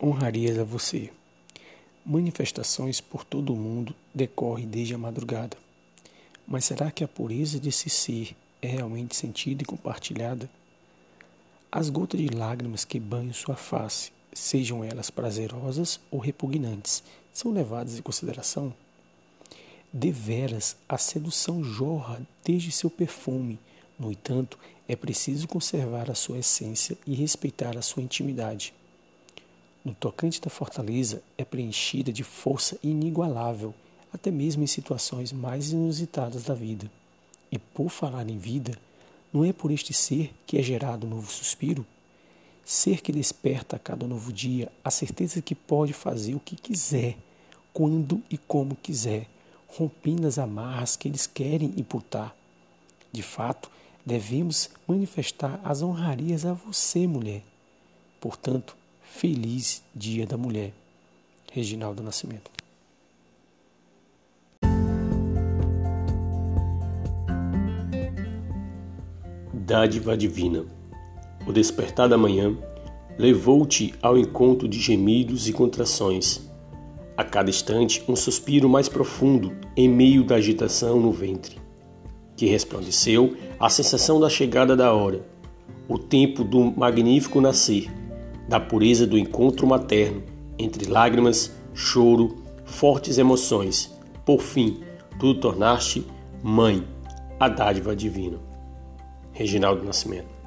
honrarias a você. Manifestações por todo o mundo decorrem desde a madrugada. Mas será que a pureza desse ser é realmente sentida e compartilhada? As gotas de lágrimas que banham sua face, sejam elas prazerosas ou repugnantes, são levadas em consideração? Deveras, a sedução jorra desde seu perfume. No entanto, é preciso conservar a sua essência e respeitar a sua intimidade no tocante da fortaleza é preenchida de força inigualável, até mesmo em situações mais inusitadas da vida. E por falar em vida, não é por este ser que é gerado um novo suspiro? Ser que desperta a cada novo dia a certeza de que pode fazer o que quiser, quando e como quiser, rompendo as amarras que eles querem imputar. De fato, devemos manifestar as honrarias a você, mulher. Portanto, Feliz Dia da Mulher. Reginaldo Nascimento. Dádiva Divina. O despertar da manhã levou-te ao encontro de gemidos e contrações. A cada instante, um suspiro mais profundo em meio da agitação no ventre, que resplandeceu a sensação da chegada da hora, o tempo do magnífico nascer da pureza do encontro materno, entre lágrimas, choro, fortes emoções. Por fim, tu tornaste mãe, a dádiva divina. Reginaldo Nascimento.